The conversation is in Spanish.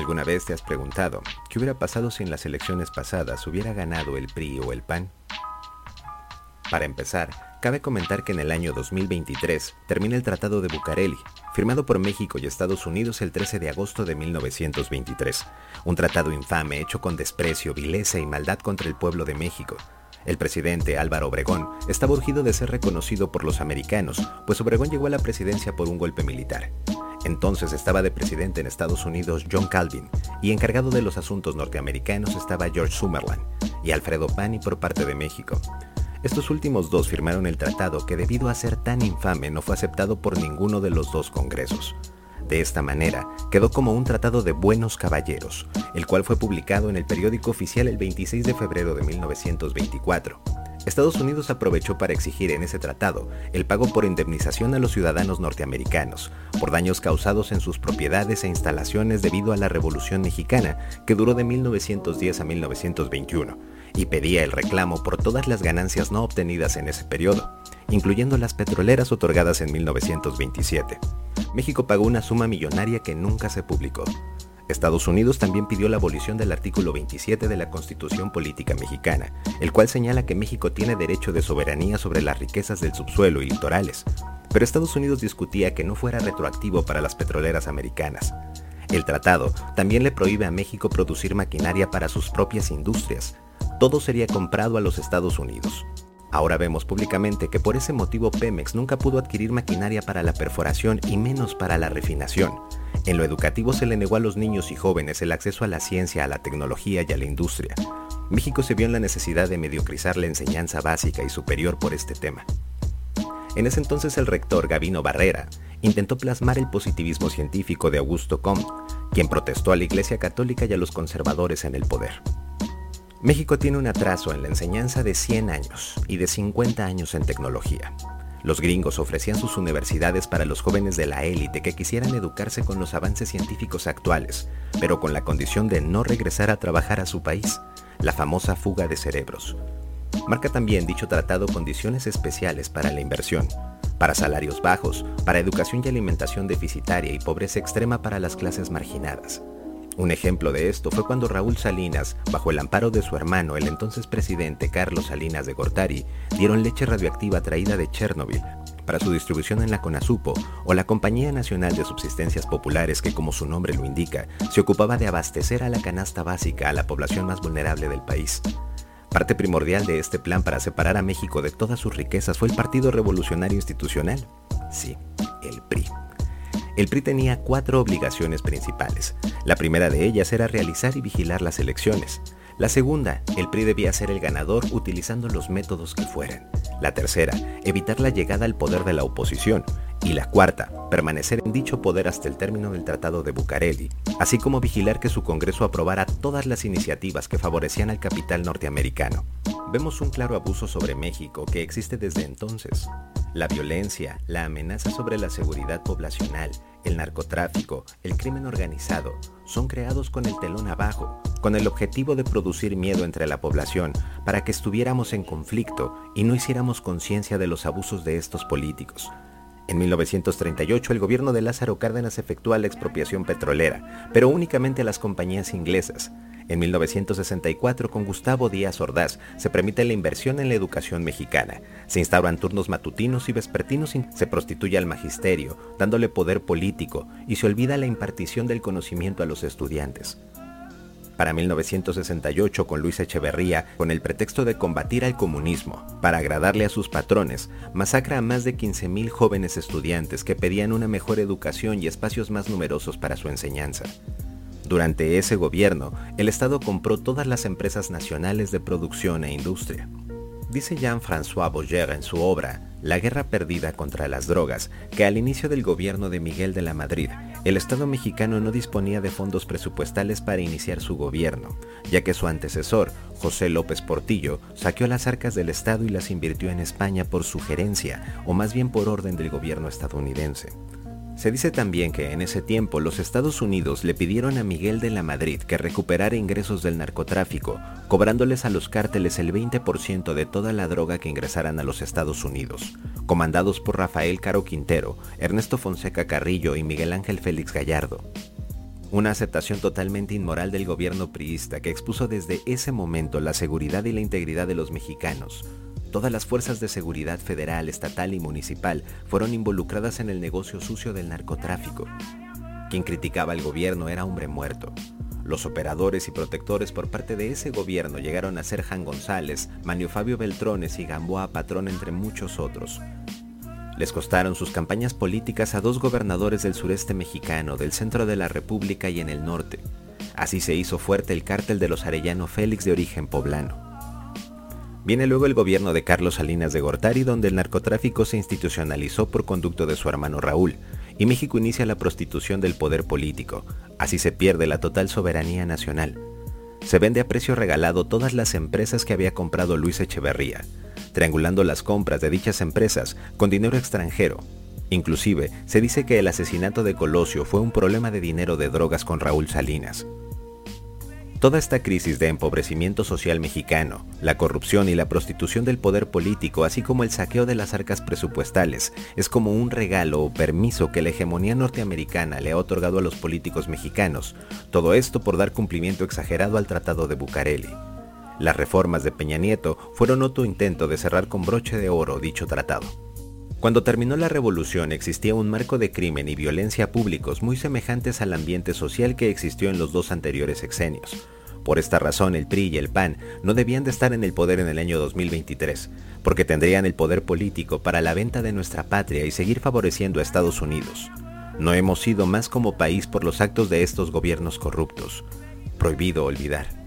¿Alguna vez te has preguntado qué hubiera pasado si en las elecciones pasadas hubiera ganado el PRI o el PAN? Para empezar, cabe comentar que en el año 2023 termina el Tratado de Bucareli, firmado por México y Estados Unidos el 13 de agosto de 1923. Un tratado infame hecho con desprecio, vileza y maldad contra el pueblo de México. El presidente Álvaro Obregón estaba urgido de ser reconocido por los americanos, pues Obregón llegó a la presidencia por un golpe militar. Entonces estaba de presidente en Estados Unidos John Calvin y encargado de los asuntos norteamericanos estaba George Summerland y Alfredo Pani por parte de México. Estos últimos dos firmaron el tratado que debido a ser tan infame no fue aceptado por ninguno de los dos congresos. De esta manera, quedó como un tratado de buenos caballeros, el cual fue publicado en el periódico oficial el 26 de febrero de 1924. Estados Unidos aprovechó para exigir en ese tratado el pago por indemnización a los ciudadanos norteamericanos por daños causados en sus propiedades e instalaciones debido a la Revolución Mexicana, que duró de 1910 a 1921 y pedía el reclamo por todas las ganancias no obtenidas en ese periodo, incluyendo las petroleras otorgadas en 1927. México pagó una suma millonaria que nunca se publicó. Estados Unidos también pidió la abolición del artículo 27 de la Constitución Política Mexicana, el cual señala que México tiene derecho de soberanía sobre las riquezas del subsuelo y litorales, pero Estados Unidos discutía que no fuera retroactivo para las petroleras americanas. El tratado también le prohíbe a México producir maquinaria para sus propias industrias, todo sería comprado a los Estados Unidos. Ahora vemos públicamente que por ese motivo Pemex nunca pudo adquirir maquinaria para la perforación y menos para la refinación. En lo educativo se le negó a los niños y jóvenes el acceso a la ciencia, a la tecnología y a la industria. México se vio en la necesidad de mediocrizar la enseñanza básica y superior por este tema. En ese entonces el rector Gavino Barrera intentó plasmar el positivismo científico de Augusto Comte, quien protestó a la Iglesia Católica y a los conservadores en el poder. México tiene un atraso en la enseñanza de 100 años y de 50 años en tecnología. Los gringos ofrecían sus universidades para los jóvenes de la élite que quisieran educarse con los avances científicos actuales, pero con la condición de no regresar a trabajar a su país, la famosa fuga de cerebros. Marca también dicho tratado condiciones especiales para la inversión, para salarios bajos, para educación y alimentación deficitaria y pobreza extrema para las clases marginadas. Un ejemplo de esto fue cuando Raúl Salinas, bajo el amparo de su hermano, el entonces presidente Carlos Salinas de Gortari, dieron leche radioactiva traída de Chernobyl para su distribución en la CONASUPO o la Compañía Nacional de Subsistencias Populares que, como su nombre lo indica, se ocupaba de abastecer a la canasta básica a la población más vulnerable del país. Parte primordial de este plan para separar a México de todas sus riquezas fue el Partido Revolucionario Institucional. Sí, el PRI. El PRI tenía cuatro obligaciones principales. La primera de ellas era realizar y vigilar las elecciones. La segunda, el PRI debía ser el ganador utilizando los métodos que fueran. La tercera, evitar la llegada al poder de la oposición. Y la cuarta, permanecer en dicho poder hasta el término del Tratado de Bucareli, así como vigilar que su Congreso aprobara todas las iniciativas que favorecían al capital norteamericano. Vemos un claro abuso sobre México que existe desde entonces. La violencia, la amenaza sobre la seguridad poblacional, el narcotráfico, el crimen organizado, son creados con el telón abajo, con el objetivo de producir miedo entre la población para que estuviéramos en conflicto y no hiciéramos conciencia de los abusos de estos políticos. En 1938 el gobierno de Lázaro Cárdenas efectúa la expropiación petrolera, pero únicamente a las compañías inglesas, en 1964, con Gustavo Díaz Ordaz, se permite la inversión en la educación mexicana. Se instauran turnos matutinos y vespertinos, se prostituye al magisterio, dándole poder político, y se olvida la impartición del conocimiento a los estudiantes. Para 1968, con Luis Echeverría, con el pretexto de combatir al comunismo, para agradarle a sus patrones, masacra a más de 15.000 jóvenes estudiantes que pedían una mejor educación y espacios más numerosos para su enseñanza. Durante ese gobierno, el Estado compró todas las empresas nacionales de producción e industria. Dice Jean-François Boyer en su obra La guerra perdida contra las drogas que al inicio del gobierno de Miguel de la Madrid, el Estado mexicano no disponía de fondos presupuestales para iniciar su gobierno, ya que su antecesor, José López Portillo, saqueó las arcas del Estado y las invirtió en España por sugerencia, o más bien por orden del gobierno estadounidense. Se dice también que en ese tiempo los Estados Unidos le pidieron a Miguel de la Madrid que recuperara ingresos del narcotráfico, cobrándoles a los cárteles el 20% de toda la droga que ingresaran a los Estados Unidos, comandados por Rafael Caro Quintero, Ernesto Fonseca Carrillo y Miguel Ángel Félix Gallardo. una aceptación totalmente inmoral del gobierno priista que expuso desde ese momento la seguridad y la integridad de los mexicanos. Todas las fuerzas de seguridad federal, estatal y municipal fueron involucradas en el negocio sucio del narcotráfico. Quien criticaba al gobierno era hombre muerto. Los operadores y protectores por parte de ese gobierno llegaron a ser Jan González, Manio Fabio Beltrones y Gamboa Patrón entre muchos otros. Les costaron sus campañas políticas a dos gobernadores del sureste mexicano, del centro de la República y en el norte. Así se hizo fuerte el cártel de los Arellano Félix de origen poblano. Viene luego el gobierno de Carlos Salinas de Gortari, donde el narcotráfico se institucionalizó por conducto de su hermano Raúl, y México inicia la prostitución del poder político. Así se pierde la total soberanía nacional. Se vende a precio regalado todas las empresas que había comprado Luis Echeverría, triangulando las compras de dichas empresas con dinero extranjero. Inclusive, se dice que el asesinato de Colosio fue un problema de dinero de drogas con Raúl Salinas. Toda esta crisis de empobrecimiento social mexicano, la corrupción y la prostitución del poder político, así como el saqueo de las arcas presupuestales, es como un regalo o permiso que la hegemonía norteamericana le ha otorgado a los políticos mexicanos, todo esto por dar cumplimiento exagerado al Tratado de Bucareli. Las reformas de Peña Nieto fueron otro intento de cerrar con broche de oro dicho tratado. Cuando terminó la revolución existía un marco de crimen y violencia públicos muy semejantes al ambiente social que existió en los dos anteriores sexenios. Por esta razón el PRI y el PAN no debían de estar en el poder en el año 2023, porque tendrían el poder político para la venta de nuestra patria y seguir favoreciendo a Estados Unidos. No hemos sido más como país por los actos de estos gobiernos corruptos. Prohibido olvidar.